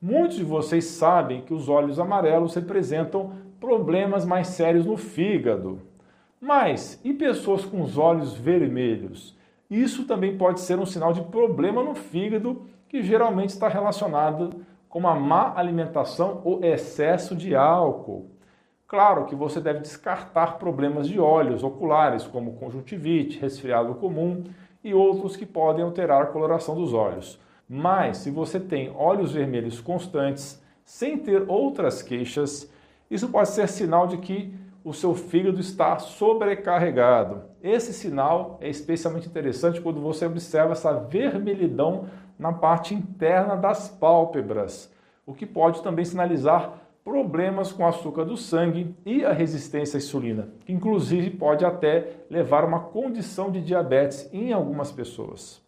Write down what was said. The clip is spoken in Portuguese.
Muitos de vocês sabem que os olhos amarelos representam problemas mais sérios no fígado. Mas e pessoas com os olhos vermelhos? Isso também pode ser um sinal de problema no fígado que geralmente está relacionado com uma má alimentação ou excesso de álcool. Claro que você deve descartar problemas de olhos oculares, como conjuntivite, resfriado comum e outros que podem alterar a coloração dos olhos. Mas se você tem olhos vermelhos constantes, sem ter outras queixas, isso pode ser sinal de que o seu fígado está sobrecarregado. Esse sinal é especialmente interessante quando você observa essa vermelhidão na parte interna das pálpebras, o que pode também sinalizar problemas com o açúcar do sangue e a resistência à insulina, que inclusive pode até levar a uma condição de diabetes em algumas pessoas.